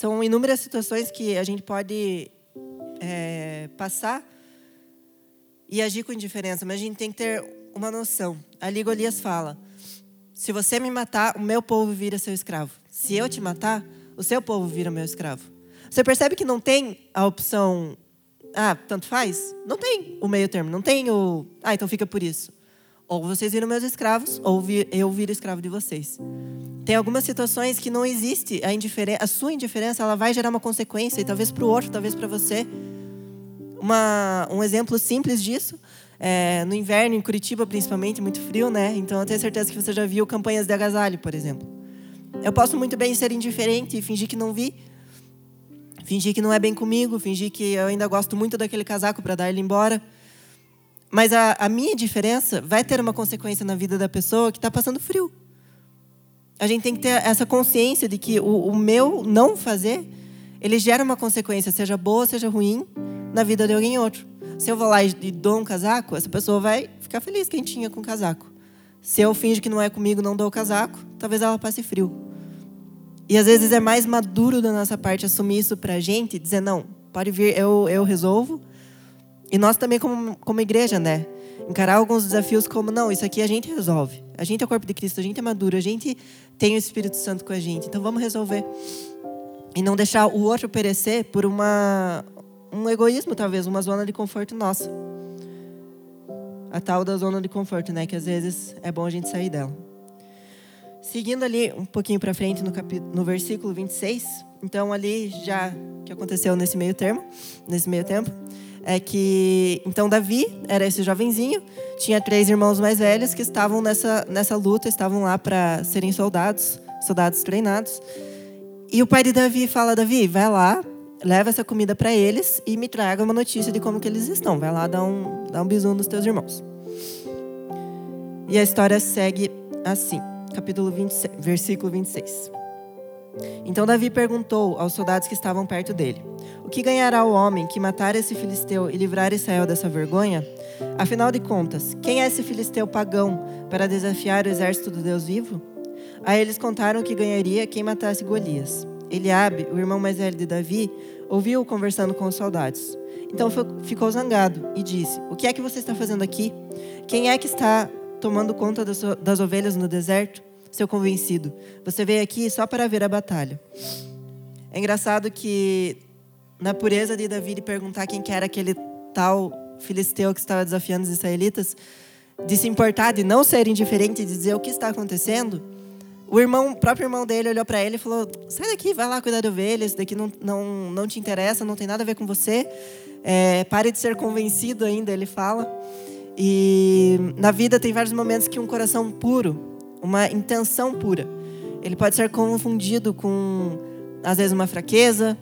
São inúmeras situações que a gente pode é, passar e agir com indiferença, mas a gente tem que ter uma noção. Ali Golias fala: se você me matar, o meu povo vira seu escravo. Se eu te matar, o seu povo vira meu escravo. Você percebe que não tem a opção, ah, tanto faz? Não tem o meio termo, não tem o, ah, então fica por isso. Ou vocês viram meus escravos, ou eu viro escravo de vocês. Tem algumas situações que não existe a indiferença, a sua indiferença, ela vai gerar uma consequência, e talvez para o outro, talvez para você. Uma, um exemplo simples disso, é, no inverno, em Curitiba principalmente, muito frio, né? Então eu tenho certeza que você já viu campanhas de agasalho, por exemplo. Eu posso muito bem ser indiferente e fingir que não vi, fingir que não é bem comigo, fingir que eu ainda gosto muito daquele casaco para dar ele embora. Mas a, a minha diferença vai ter uma consequência na vida da pessoa que está passando frio. A gente tem que ter essa consciência de que o, o meu não fazer, ele gera uma consequência, seja boa, seja ruim, na vida de alguém outro. Se eu vou lá e dou um casaco, essa pessoa vai ficar feliz quentinha com o casaco. Se eu finge que não é comigo, não dou o casaco, talvez ela passe frio. E às vezes é mais maduro da nossa parte assumir isso para a gente, dizer não, pode vir, eu, eu resolvo, e nós também, como, como igreja, né? Encarar alguns desafios como, não, isso aqui a gente resolve. A gente é o corpo de Cristo, a gente é maduro, a gente tem o Espírito Santo com a gente. Então vamos resolver. E não deixar o outro perecer por uma, um egoísmo, talvez, uma zona de conforto nossa. A tal da zona de conforto, né? Que às vezes é bom a gente sair dela. Seguindo ali um pouquinho para frente no, capítulo, no versículo 26, então ali já que aconteceu nesse meio termo, nesse meio tempo, é que então Davi era esse jovenzinho, tinha três irmãos mais velhos que estavam nessa nessa luta, estavam lá para serem soldados, soldados treinados. E o pai de Davi fala: Davi, vai lá, leva essa comida para eles e me traga uma notícia de como que eles estão. Vai lá dar um dar um bisu nos teus irmãos. E a história segue assim, capítulo 26, versículo 26. Então Davi perguntou aos soldados que estavam perto dele: O que ganhará o homem que matar esse filisteu e livrar Israel dessa vergonha? Afinal de contas, quem é esse filisteu pagão para desafiar o exército do Deus vivo? Aí eles contaram que ganharia quem matasse Golias. Eliabe, o irmão mais velho de Davi, ouviu-o conversando com os soldados. Então ficou zangado e disse: O que é que você está fazendo aqui? Quem é que está tomando conta das ovelhas no deserto? Seu convencido. Você veio aqui só para ver a batalha. É engraçado que na pureza de Davi de perguntar quem que era aquele tal filisteu que estava desafiando os israelitas, de se importar, de não ser indiferente, de dizer o que está acontecendo, o irmão, o próprio irmão dele olhou para ele e falou: Sai daqui, vai lá cuidar de ovelhas, isso daqui não, não, não te interessa, não tem nada a ver com você. É, pare de ser convencido ainda, ele fala. E na vida tem vários momentos que um coração puro uma intenção pura. Ele pode ser confundido com, às vezes, uma fraqueza,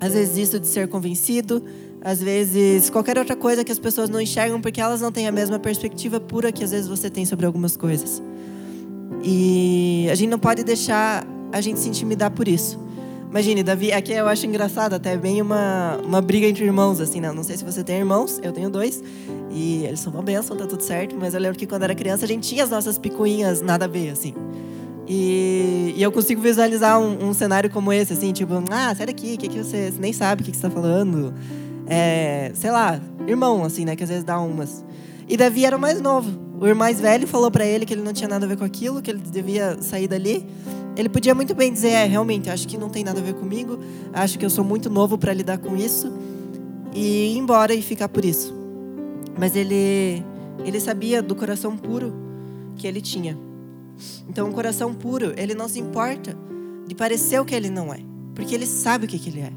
às vezes, isso de ser convencido, às vezes, qualquer outra coisa que as pessoas não enxergam porque elas não têm a mesma perspectiva pura que às vezes você tem sobre algumas coisas. E a gente não pode deixar a gente se intimidar por isso. Imagine, Davi, aqui eu acho engraçado, até bem uma, uma briga entre irmãos, assim, né? Não sei se você tem irmãos, eu tenho dois. E eles são uma benção, tá tudo certo. Mas eu lembro que quando era criança a gente tinha as nossas picuinhas nada a ver, assim. E, e eu consigo visualizar um, um, cenário como esse, assim, tipo, ah, sai daqui, o que, que você, você nem sabe o que, que você está falando. É, sei lá, irmão, assim, né, que às vezes dá umas. E Davi era o mais novo. O irmão mais velho falou para ele que ele não tinha nada a ver com aquilo, que ele devia sair dali. Ele podia muito bem dizer, é, realmente, acho que não tem nada a ver comigo, acho que eu sou muito novo para lidar com isso, e ir embora e ficar por isso. Mas ele, ele sabia do coração puro que ele tinha. Então, um coração puro, ele não se importa de parecer o que ele não é, porque ele sabe o que, que ele é.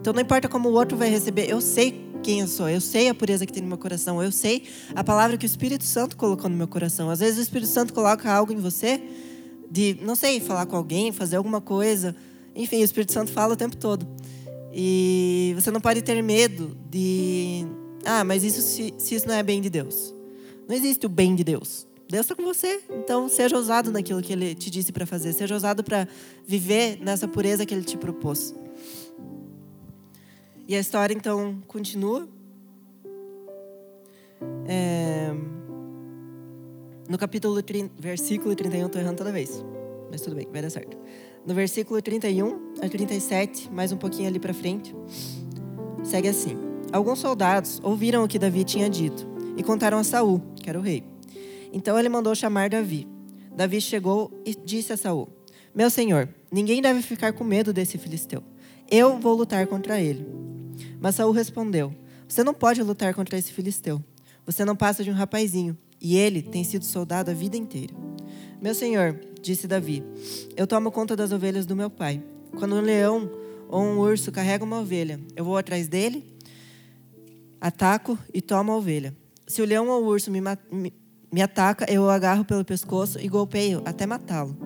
Então, não importa como o outro vai receber, eu sei quem eu sou, eu sei a pureza que tem no meu coração, eu sei a palavra que o Espírito Santo colocou no meu coração. Às vezes, o Espírito Santo coloca algo em você de, não sei, falar com alguém, fazer alguma coisa. Enfim, o Espírito Santo fala o tempo todo. E você não pode ter medo de ah, mas isso se, se isso não é bem de Deus. Não existe o bem de Deus. Deus está com você. Então, seja ousado naquilo que Ele te disse para fazer. Seja ousado para viver nessa pureza que Ele te propôs. E a história, então, continua. É... No capítulo 30, versículo 31, estou errando toda vez. Mas tudo bem, vai dar certo. No versículo 31 a 37, mais um pouquinho ali para frente, segue assim: Alguns soldados ouviram o que Davi tinha dito e contaram a Saul, que era o rei. Então ele mandou chamar Davi. Davi chegou e disse a Saul: Meu senhor, ninguém deve ficar com medo desse filisteu. Eu vou lutar contra ele. Mas Saul respondeu: Você não pode lutar contra esse filisteu. Você não passa de um rapazinho, e ele tem sido soldado a vida inteira. Meu senhor, disse Davi, eu tomo conta das ovelhas do meu pai. Quando um leão ou um urso carrega uma ovelha, eu vou atrás dele, ataco e tomo a ovelha. Se o leão ou o urso me, me, me ataca, eu o agarro pelo pescoço e golpeio até matá-lo.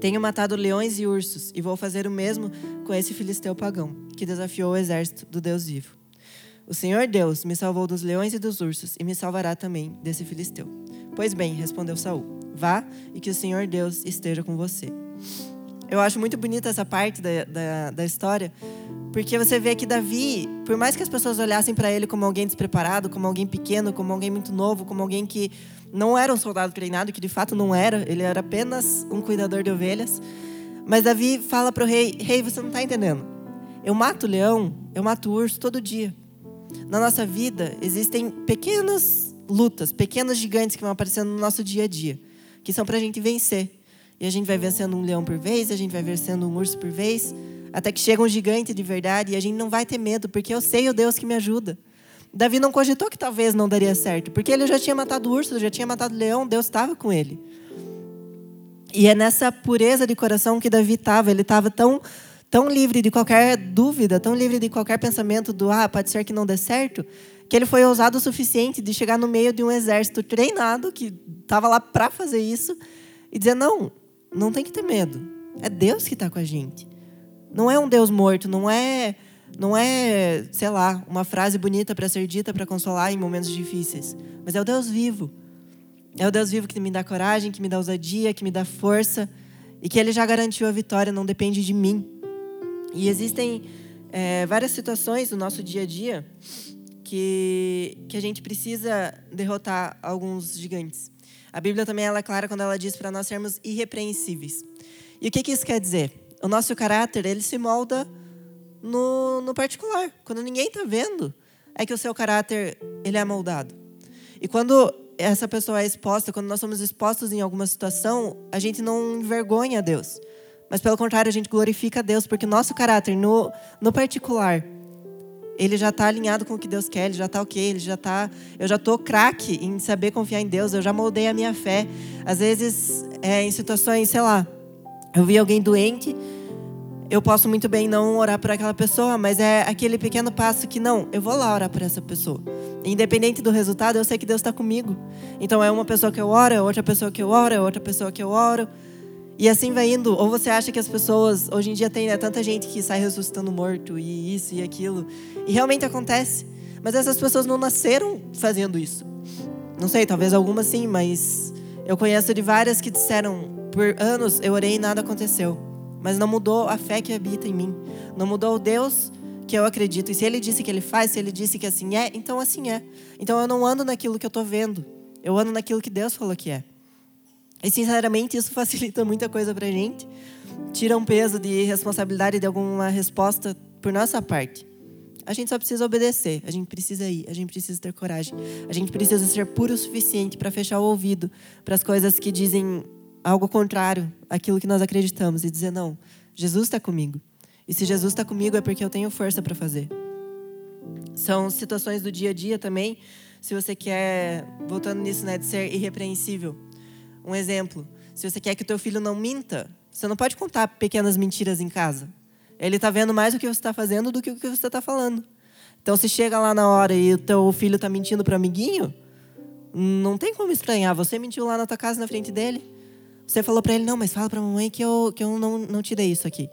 Tenho matado leões e ursos e vou fazer o mesmo com esse filisteu pagão, que desafiou o exército do Deus vivo. O Senhor Deus me salvou dos leões e dos ursos e me salvará também desse filisteu. Pois bem, respondeu Saul. Vá e que o Senhor Deus esteja com você. Eu acho muito bonita essa parte da, da, da história, porque você vê que Davi, por mais que as pessoas olhassem para ele como alguém despreparado, como alguém pequeno, como alguém muito novo, como alguém que não era um soldado treinado, que de fato não era, ele era apenas um cuidador de ovelhas. Mas Davi fala para o rei: Rei, você não está entendendo. Eu mato leão, eu mato urso todo dia. Na nossa vida existem pequenas lutas, pequenos gigantes que vão aparecendo no nosso dia a dia que são para a gente vencer. E a gente vai vencendo um leão por vez, a gente vai vencendo um urso por vez, até que chega um gigante de verdade e a gente não vai ter medo, porque eu sei o Deus que me ajuda. Davi não cogitou que talvez não daria certo, porque ele já tinha matado o urso, já tinha matado o leão, Deus estava com ele. E é nessa pureza de coração que Davi estava, ele estava tão tão livre de qualquer dúvida, tão livre de qualquer pensamento do ah, pode ser que não dê certo, que ele foi ousado o suficiente de chegar no meio de um exército treinado que estava lá para fazer isso e dizer não, não tem que ter medo. É Deus que está com a gente. Não é um Deus morto, não é não é, sei lá, uma frase bonita para ser dita para consolar em momentos difíceis, mas é o Deus vivo. É o Deus vivo que me dá coragem, que me dá ousadia, que me dá força e que Ele já garantiu a vitória, não depende de mim. E existem é, várias situações no nosso dia a dia que, que a gente precisa derrotar alguns gigantes. A Bíblia também ela é clara quando ela diz para nós sermos irrepreensíveis. E o que, que isso quer dizer? O nosso caráter ele se molda no, no particular. Quando ninguém está vendo, é que o seu caráter ele é moldado. E quando essa pessoa é exposta, quando nós somos expostos em alguma situação, a gente não envergonha Deus. Mas, pelo contrário, a gente glorifica a Deus, porque nosso caráter, no, no particular, ele já está alinhado com o que Deus quer, ele já está ok, ele já está. Eu já estou craque em saber confiar em Deus, eu já moldei a minha fé. Às vezes, é, em situações, sei lá, eu vi alguém doente, eu posso muito bem não orar por aquela pessoa, mas é aquele pequeno passo que não, eu vou lá orar por essa pessoa. Independente do resultado, eu sei que Deus está comigo. Então é uma pessoa que eu oro, é outra pessoa que eu oro, é outra pessoa que eu oro. E assim vai indo. Ou você acha que as pessoas, hoje em dia tem né, tanta gente que sai ressuscitando morto e isso e aquilo. E realmente acontece. Mas essas pessoas não nasceram fazendo isso. Não sei, talvez algumas sim, mas eu conheço de várias que disseram: por anos eu orei e nada aconteceu. Mas não mudou a fé que habita em mim. Não mudou o Deus que eu acredito. E se ele disse que ele faz, se ele disse que assim é, então assim é. Então eu não ando naquilo que eu estou vendo. Eu ando naquilo que Deus falou que é. E sinceramente isso facilita muita coisa para a gente, tira um peso de responsabilidade de alguma resposta por nossa parte. A gente só precisa obedecer, a gente precisa ir, a gente precisa ter coragem, a gente precisa ser puro o suficiente para fechar o ouvido para as coisas que dizem algo contrário àquilo que nós acreditamos e dizer: não, Jesus está comigo. E se Jesus está comigo é porque eu tenho força para fazer. São situações do dia a dia também. Se você quer, voltando nisso, né, de ser irrepreensível. Um exemplo: se você quer que o teu filho não minta, você não pode contar pequenas mentiras em casa. Ele está vendo mais o que você está fazendo do que o que você está falando. Então, se chega lá na hora e o teu filho está mentindo para amiguinho, não tem como estranhar. Você mentiu lá na tua casa na frente dele. Você falou para ele, não, mas fala para a mamãe que eu, que eu não, não te dei isso aqui.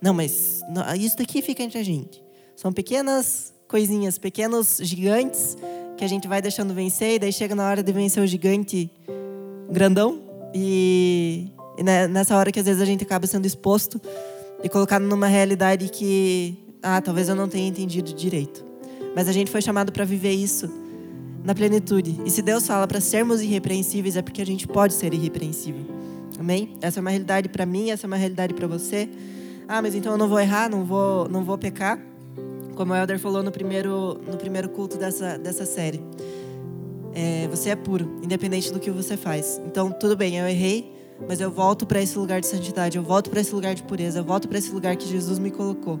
Não, mas não, isso daqui fica entre a gente. São pequenas coisinhas, pequenos gigantes que a gente vai deixando vencer, e daí chega na hora de vencer o gigante grandão. E, e né, nessa hora que às vezes a gente acaba sendo exposto e colocado numa realidade que, ah, talvez eu não tenha entendido direito. Mas a gente foi chamado para viver isso na plenitude. E se Deus fala para sermos irrepreensíveis, é porque a gente pode ser irrepreensível. Amém? Essa é uma realidade para mim, essa é uma realidade para você. Ah, mas então eu não vou errar, não vou, não vou pecar. Como o Elder falou no primeiro, no primeiro culto dessa, dessa série. É, você é puro, independente do que você faz. Então, tudo bem, eu errei, mas eu volto para esse lugar de santidade, eu volto para esse lugar de pureza, eu volto para esse lugar que Jesus me colocou.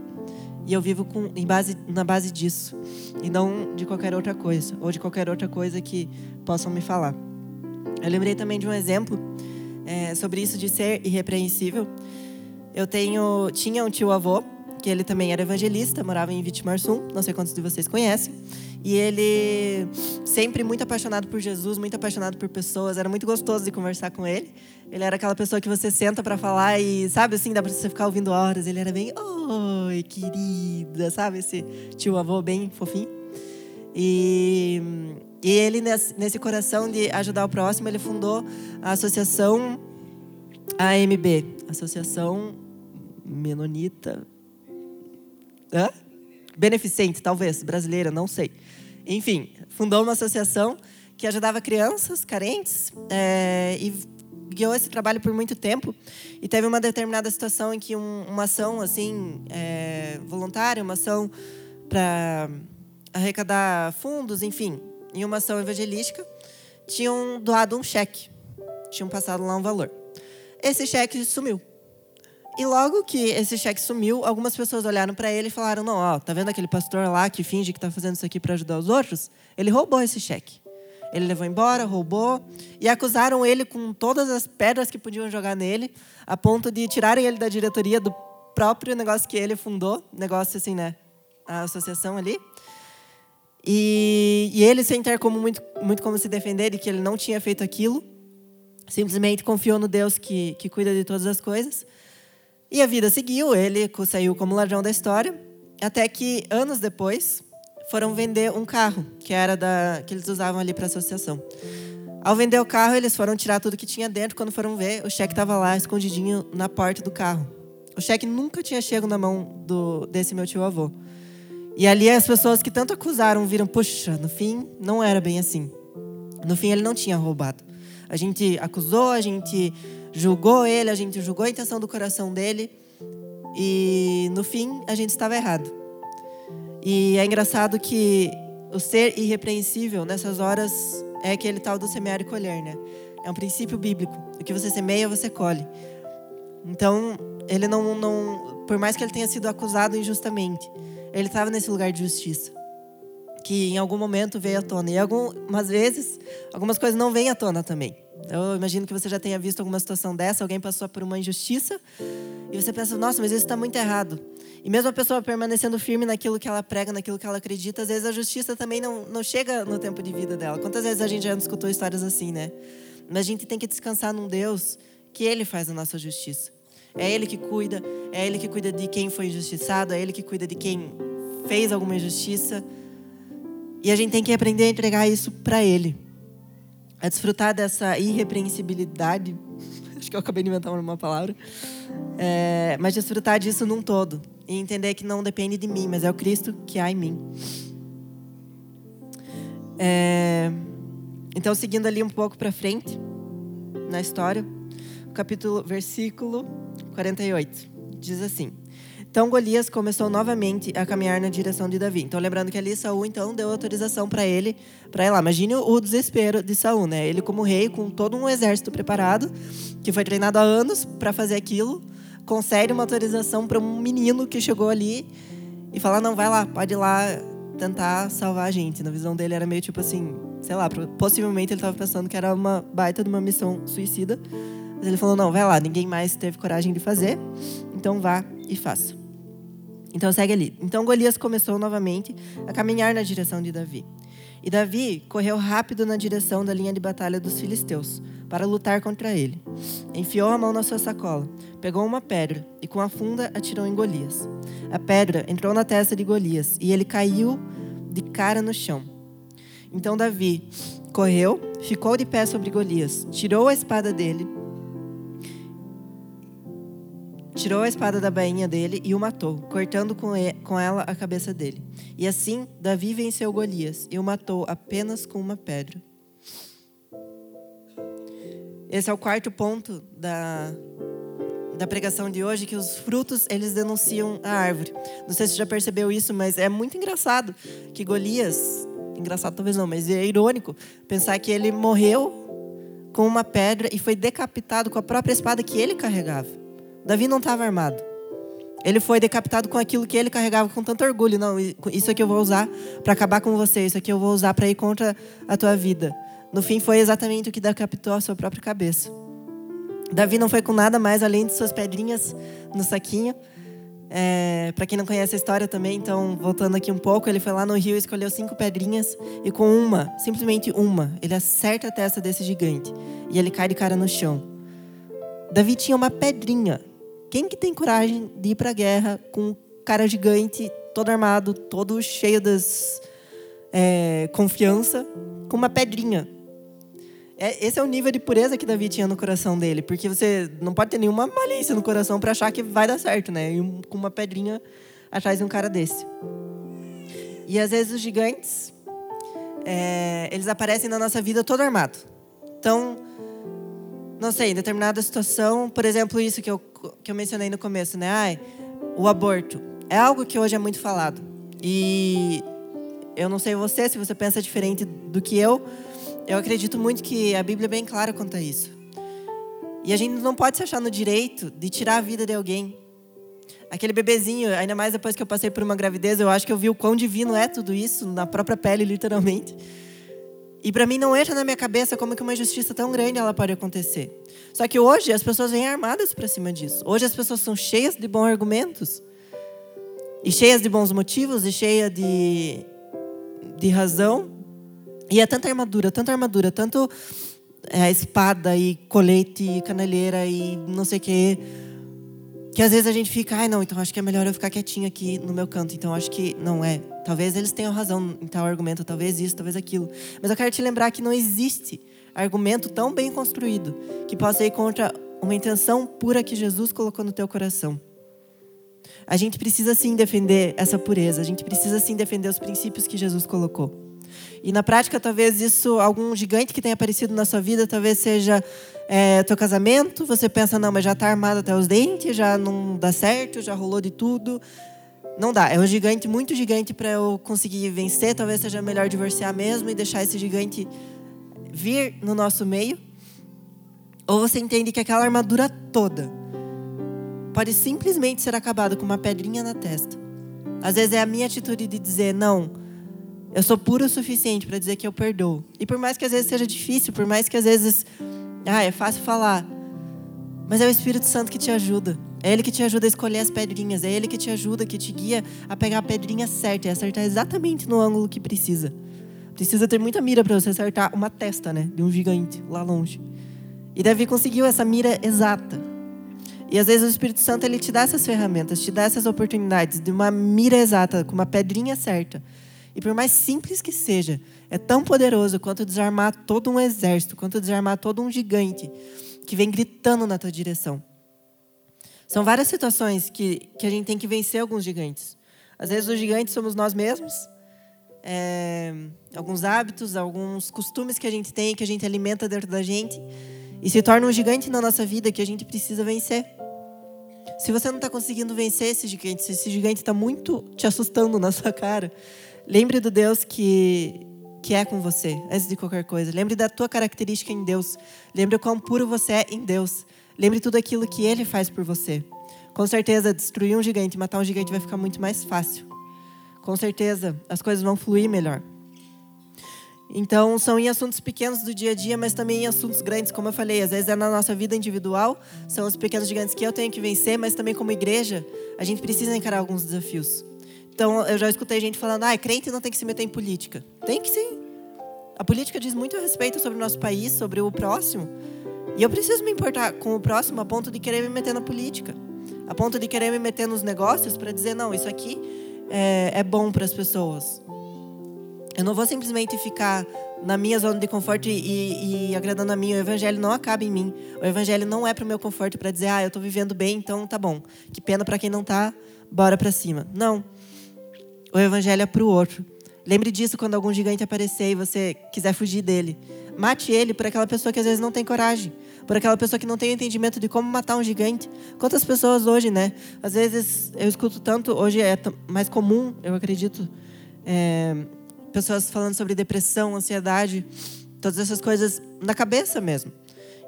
E eu vivo com, em base, na base disso, e não de qualquer outra coisa, ou de qualquer outra coisa que possam me falar. Eu lembrei também de um exemplo é, sobre isso de ser irrepreensível. Eu tenho, tinha um tio avô que ele também era evangelista, morava em Vitimarsum, não sei quantos de vocês conhecem. E ele sempre muito apaixonado por Jesus, muito apaixonado por pessoas, era muito gostoso de conversar com ele. Ele era aquela pessoa que você senta para falar e, sabe assim, dá para você ficar ouvindo horas. Ele era bem, oi, querida, sabe? Esse tio avô bem fofinho. E, e ele, nesse, coração de ajudar o próximo, ele fundou a associação AMB Associação Menonita Hã? Beneficente, talvez, brasileira, não sei. Enfim, fundou uma associação que ajudava crianças carentes é, e guiou esse trabalho por muito tempo. E teve uma determinada situação em que um, uma ação assim é, voluntária, uma ação para arrecadar fundos, enfim, em uma ação evangelística, tinham doado um cheque, tinham passado lá um valor. Esse cheque sumiu. E logo que esse cheque sumiu, algumas pessoas olharam para ele e falaram: Não, ó, tá vendo aquele pastor lá que finge que está fazendo isso aqui para ajudar os outros? Ele roubou esse cheque. Ele levou embora, roubou, e acusaram ele com todas as pedras que podiam jogar nele, a ponto de tirarem ele da diretoria do próprio negócio que ele fundou negócio assim, né? A associação ali. E, e ele, sem ter como muito, muito como se defender de que ele não tinha feito aquilo, simplesmente confiou no Deus que, que cuida de todas as coisas e a vida seguiu, ele saiu como ladrão da história, até que anos depois foram vender um carro que era da que eles usavam ali para associação. Ao vender o carro, eles foram tirar tudo que tinha dentro. Quando foram ver, o cheque estava lá escondidinho na porta do carro. O cheque nunca tinha chego na mão do, desse meu tio avô. E ali as pessoas que tanto acusaram viram, puxa, no fim não era bem assim. No fim ele não tinha roubado. A gente acusou, a gente julgou ele, a gente julgou a intenção do coração dele e no fim a gente estava errado. E é engraçado que o ser irrepreensível nessas horas é aquele tal do semear e colher, né? É um princípio bíblico. O que você semeia, você colhe. Então, ele não, não por mais que ele tenha sido acusado injustamente, ele estava nesse lugar de justiça que em algum momento veio à tona. E algumas vezes, algumas coisas não vêm à tona também. Eu imagino que você já tenha visto alguma situação dessa, alguém passou por uma injustiça e você pensa, nossa, mas isso está muito errado. E mesmo a pessoa permanecendo firme naquilo que ela prega, naquilo que ela acredita, às vezes a justiça também não, não chega no tempo de vida dela. Quantas vezes a gente já escutou histórias assim, né? Mas a gente tem que descansar num Deus que Ele faz a nossa justiça. É Ele que cuida, é Ele que cuida de quem foi injustiçado, é Ele que cuida de quem fez alguma injustiça. E a gente tem que aprender a entregar isso para Ele. A desfrutar dessa irrepreensibilidade. Acho que eu acabei de inventar uma palavra. É, mas desfrutar disso num todo. E entender que não depende de mim, mas é o Cristo que há em mim. É, então, seguindo ali um pouco para frente, na história, capítulo, versículo 48, diz assim: então Golias começou novamente a caminhar na direção de Davi. Então lembrando que ali Saul então deu autorização para ele para ir lá. Imagine o desespero de Saul, né? Ele como rei com todo um exército preparado, que foi treinado há anos para fazer aquilo, concede uma autorização para um menino que chegou ali e fala: "Não, vai lá, pode ir lá tentar salvar a gente". Na visão dele era meio tipo assim, sei lá, possivelmente ele estava pensando que era uma baita de uma missão suicida. Mas ele falou: "Não, vai lá, ninguém mais teve coragem de fazer. Então vá e faça". Então segue ali. Então Golias começou novamente a caminhar na direção de Davi. E Davi correu rápido na direção da linha de batalha dos filisteus para lutar contra ele. Enfiou a mão na sua sacola, pegou uma pedra e com a funda atirou em Golias. A pedra entrou na testa de Golias e ele caiu de cara no chão. Então Davi correu, ficou de pé sobre Golias, tirou a espada dele tirou a espada da bainha dele e o matou, cortando com ela a cabeça dele. E assim, Davi venceu Golias e o matou apenas com uma pedra. Esse é o quarto ponto da, da pregação de hoje, que os frutos, eles denunciam a árvore. Não sei se você já percebeu isso, mas é muito engraçado que Golias, engraçado talvez não, mas é irônico, pensar que ele morreu com uma pedra e foi decapitado com a própria espada que ele carregava. Davi não estava armado. Ele foi decapitado com aquilo que ele carregava com tanto orgulho. Não, isso aqui eu vou usar para acabar com você, isso aqui eu vou usar para ir contra a tua vida. No fim, foi exatamente o que decapitou a sua própria cabeça. Davi não foi com nada mais além de suas pedrinhas no saquinho. É, para quem não conhece a história também, então voltando aqui um pouco, ele foi lá no rio e escolheu cinco pedrinhas e com uma, simplesmente uma, ele acerta a testa desse gigante e ele cai de cara no chão. Davi tinha uma pedrinha. Quem que tem coragem de ir para a guerra com um cara gigante, todo armado, todo cheio das é, confiança, com uma pedrinha? É, esse é o nível de pureza que Davi tinha no coração dele, porque você não pode ter nenhuma malícia no coração para achar que vai dar certo, né? E com uma pedrinha atrás de um cara desse. E às vezes os gigantes, é, eles aparecem na nossa vida todo armado. Então, não sei, em determinada situação, por exemplo, isso que eu, que eu mencionei no começo, né? Ai, o aborto. É algo que hoje é muito falado. E eu não sei você, se você pensa diferente do que eu, eu acredito muito que a Bíblia é bem clara quanto a isso. E a gente não pode se achar no direito de tirar a vida de alguém. Aquele bebezinho, ainda mais depois que eu passei por uma gravidez, eu acho que eu vi o quão divino é tudo isso, na própria pele, literalmente. E para mim não entra na minha cabeça como que uma injustiça tão grande ela pode acontecer. Só que hoje as pessoas vêm armadas para cima disso. Hoje as pessoas são cheias de bons argumentos. E cheias de bons motivos, e cheias de, de razão e é tanta armadura, tanta armadura, tanto é, espada e colete e caneleira e não sei o quê. Que às vezes a gente fica, ai ah, não, então acho que é melhor eu ficar quietinho aqui no meu canto. Então acho que não é. Talvez eles tenham razão em tal argumento, talvez isso, talvez aquilo. Mas eu quero te lembrar que não existe argumento tão bem construído que possa ir contra uma intenção pura que Jesus colocou no teu coração. A gente precisa sim defender essa pureza, a gente precisa sim defender os princípios que Jesus colocou. E na prática, talvez isso, algum gigante que tenha aparecido na sua vida, talvez seja é, teu casamento. Você pensa, não, mas já está armado até os dentes, já não dá certo, já rolou de tudo. Não dá. É um gigante muito gigante para eu conseguir vencer. Talvez seja melhor divorciar mesmo e deixar esse gigante vir no nosso meio. Ou você entende que aquela armadura toda pode simplesmente ser acabada com uma pedrinha na testa. Às vezes é a minha atitude de dizer, não, eu sou puro o suficiente para dizer que eu perdoo. E por mais que às vezes seja difícil, por mais que às vezes ah, é fácil falar, mas é o Espírito Santo que te ajuda. É Ele que te ajuda a escolher as pedrinhas. É Ele que te ajuda, que te guia a pegar a pedrinha certa e acertar exatamente no ângulo que precisa. Precisa ter muita mira para você acertar uma testa, né, de um gigante lá longe. E Davi conseguiu essa mira exata. E às vezes o Espírito Santo ele te dá essas ferramentas, te dá essas oportunidades de uma mira exata, com uma pedrinha certa. E por mais simples que seja, é tão poderoso quanto desarmar todo um exército, quanto desarmar todo um gigante que vem gritando na tua direção. São várias situações que, que a gente tem que vencer alguns gigantes. Às vezes os gigantes somos nós mesmos, é, alguns hábitos, alguns costumes que a gente tem, que a gente alimenta dentro da gente, e se torna um gigante na nossa vida que a gente precisa vencer. Se você não está conseguindo vencer esse gigante, se esse gigante está muito te assustando na sua cara, Lembre do Deus que, que é com você, antes de qualquer coisa. Lembre da tua característica em Deus. Lembre o quão puro você é em Deus. Lembre tudo aquilo que Ele faz por você. Com certeza, destruir um gigante, matar um gigante vai ficar muito mais fácil. Com certeza, as coisas vão fluir melhor. Então, são em assuntos pequenos do dia a dia, mas também em assuntos grandes, como eu falei. Às vezes é na nossa vida individual, são os pequenos gigantes que eu tenho que vencer, mas também como igreja, a gente precisa encarar alguns desafios. Então, eu já escutei gente falando, ah, crente não tem que se meter em política. Tem que sim. A política diz muito a respeito sobre o nosso país, sobre o próximo. E eu preciso me importar com o próximo a ponto de querer me meter na política. A ponto de querer me meter nos negócios para dizer, não, isso aqui é, é bom para as pessoas. Eu não vou simplesmente ficar na minha zona de conforto e, e, agradando a mim. O evangelho não acaba em mim. O evangelho não é para o meu conforto para dizer, ah, eu estou vivendo bem, então tá bom. Que pena para quem não tá, bora para cima. Não. O evangelho é para o outro. Lembre disso quando algum gigante aparecer e você quiser fugir dele. Mate ele por aquela pessoa que às vezes não tem coragem. por aquela pessoa que não tem entendimento de como matar um gigante. Quantas pessoas hoje, né? Às vezes eu escuto tanto, hoje é mais comum, eu acredito, é, pessoas falando sobre depressão, ansiedade, todas essas coisas na cabeça mesmo.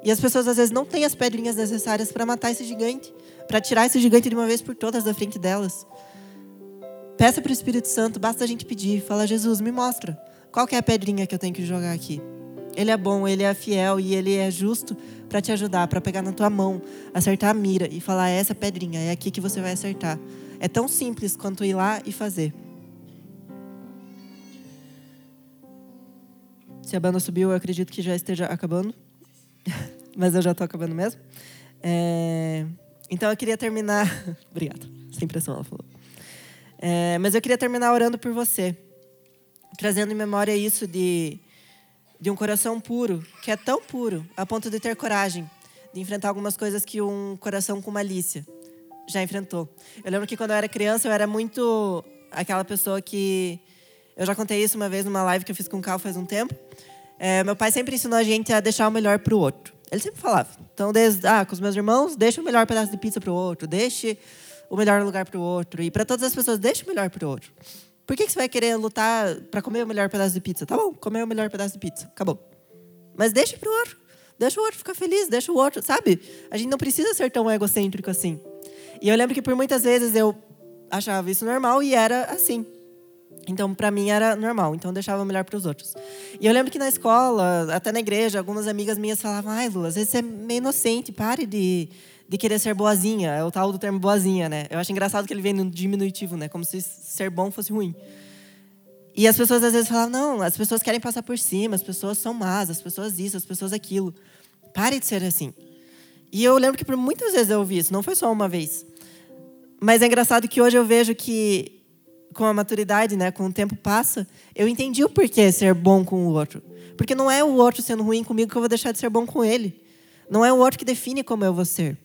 E as pessoas às vezes não têm as pedrinhas necessárias para matar esse gigante, para tirar esse gigante de uma vez por todas da frente delas. Peça para o Espírito Santo, basta a gente pedir, fala Jesus, me mostra qual é a pedrinha que eu tenho que jogar aqui. Ele é bom, ele é fiel e ele é justo para te ajudar, para pegar na tua mão, acertar a mira e falar é essa pedrinha, é aqui que você vai acertar. É tão simples quanto ir lá e fazer. Se a banda subiu, eu acredito que já esteja acabando. Mas eu já estou acabando mesmo. É... Então eu queria terminar. Obrigada. Sem pressão, ela falou. É... Mas eu queria terminar orando por você, trazendo em memória isso de de um coração puro, que é tão puro a ponto de ter coragem de enfrentar algumas coisas que um coração com malícia já enfrentou. Eu lembro que quando eu era criança, eu era muito aquela pessoa que. Eu já contei isso uma vez numa live que eu fiz com o Cal faz um tempo. É, meu pai sempre ensinou a gente a deixar o melhor para o outro. Ele sempre falava. Então, desde, ah, com os meus irmãos, deixa o melhor pedaço de pizza para o outro, deixe o melhor lugar para o outro. E para todas as pessoas, deixa o melhor para o outro. Por que, que você vai querer lutar para comer o melhor pedaço de pizza? Tá bom, comer o melhor pedaço de pizza. Acabou. Mas deixa pro outro. Deixa o outro ficar feliz, deixa o outro, sabe? A gente não precisa ser tão egocêntrico assim. E eu lembro que por muitas vezes eu achava isso normal e era assim. Então, para mim era normal, então eu deixava o melhor para os outros. E eu lembro que na escola, até na igreja, algumas amigas minhas falavam: ai, Lu, às vezes você é meio inocente, pare de de querer ser boazinha. É o tal do termo boazinha, né? Eu acho engraçado que ele vem no diminutivo, né? Como se ser bom fosse ruim. E as pessoas às vezes falam: não, as pessoas querem passar por cima, as pessoas são más, as pessoas isso, as pessoas aquilo. Pare de ser assim. E eu lembro que por muitas vezes eu ouvi isso, não foi só uma vez. Mas é engraçado que hoje eu vejo que, com a maturidade, né, com o tempo passa, eu entendi o porquê ser bom com o outro. Porque não é o outro sendo ruim comigo que eu vou deixar de ser bom com ele. Não é o outro que define como eu vou ser.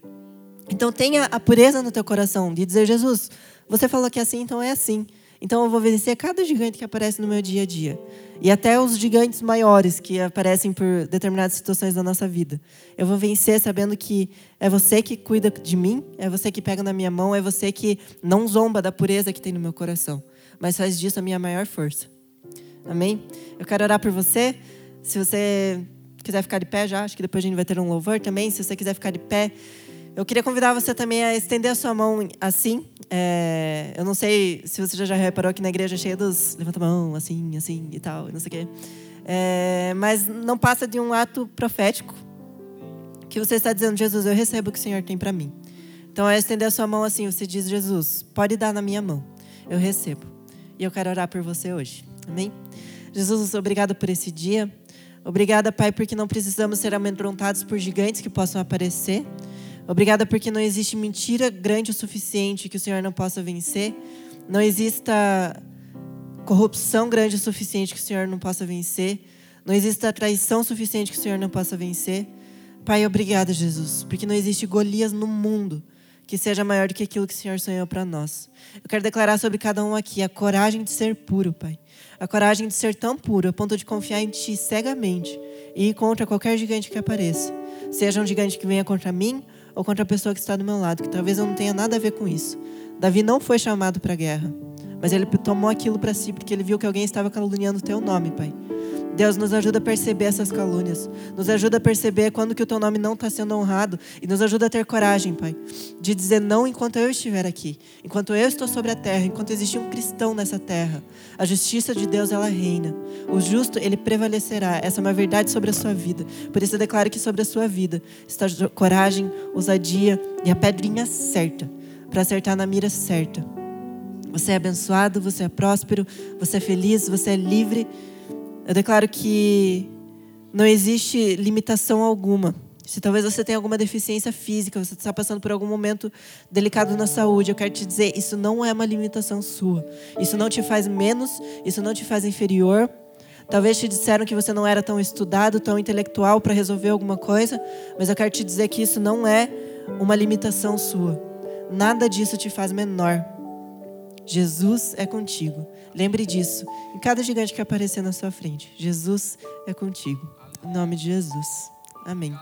Então tenha a pureza no teu coração de dizer, Jesus, você falou que é assim, então é assim. Então eu vou vencer cada gigante que aparece no meu dia a dia. E até os gigantes maiores que aparecem por determinadas situações da nossa vida. Eu vou vencer sabendo que é você que cuida de mim, é você que pega na minha mão, é você que não zomba da pureza que tem no meu coração, mas faz disso a minha maior força. Amém? Eu quero orar por você. Se você quiser ficar de pé já, acho que depois a gente vai ter um louvor também. Se você quiser ficar de pé, eu queria convidar você também a estender a sua mão assim. É, eu não sei se você já reparou que na igreja é cheia dos levanta a mão, assim, assim e tal, não sei o quê. É, mas não passa de um ato profético que você está dizendo, Jesus, eu recebo o que o Senhor tem para mim. Então é estender a sua mão assim, você diz, Jesus, pode dar na minha mão, eu recebo. E eu quero orar por você hoje. Amém? Jesus, obrigado por esse dia. Obrigada, Pai, porque não precisamos ser amedrontados por gigantes que possam aparecer. Obrigada porque não existe mentira grande o suficiente que o Senhor não possa vencer. Não exista corrupção grande o suficiente que o Senhor não possa vencer. Não exista traição suficiente que o Senhor não possa vencer. Pai, obrigada, Jesus, porque não existe Golias no mundo que seja maior do que aquilo que o Senhor sonhou para nós. Eu quero declarar sobre cada um aqui a coragem de ser puro, Pai. A coragem de ser tão puro a ponto de confiar em Ti cegamente e ir contra qualquer gigante que apareça. Seja um gigante que venha contra mim ou contra a pessoa que está do meu lado, que talvez eu não tenha nada a ver com isso. Davi não foi chamado para a guerra, mas ele tomou aquilo para si porque ele viu que alguém estava caluniando o teu nome, Pai. Deus nos ajuda a perceber essas calúnias. Nos ajuda a perceber quando que o teu nome não está sendo honrado. E nos ajuda a ter coragem, Pai, de dizer não enquanto eu estiver aqui. Enquanto eu estou sobre a terra, enquanto existe um cristão nessa terra. A justiça de Deus, ela reina. O justo, ele prevalecerá. Essa é uma verdade sobre a sua vida. Por isso eu declaro que sobre a sua vida está coragem, ousadia e a pedrinha certa. Para acertar na mira certa. Você é abençoado, você é próspero, você é feliz, você é livre eu declaro que não existe limitação alguma. Se talvez você tenha alguma deficiência física, você está passando por algum momento delicado na saúde, eu quero te dizer, isso não é uma limitação sua. Isso não te faz menos, isso não te faz inferior. Talvez te disseram que você não era tão estudado, tão intelectual para resolver alguma coisa, mas eu quero te dizer que isso não é uma limitação sua. Nada disso te faz menor. Jesus é contigo. Lembre disso. Em cada gigante que aparecer na sua frente, Jesus é contigo. Em nome de Jesus. Amém.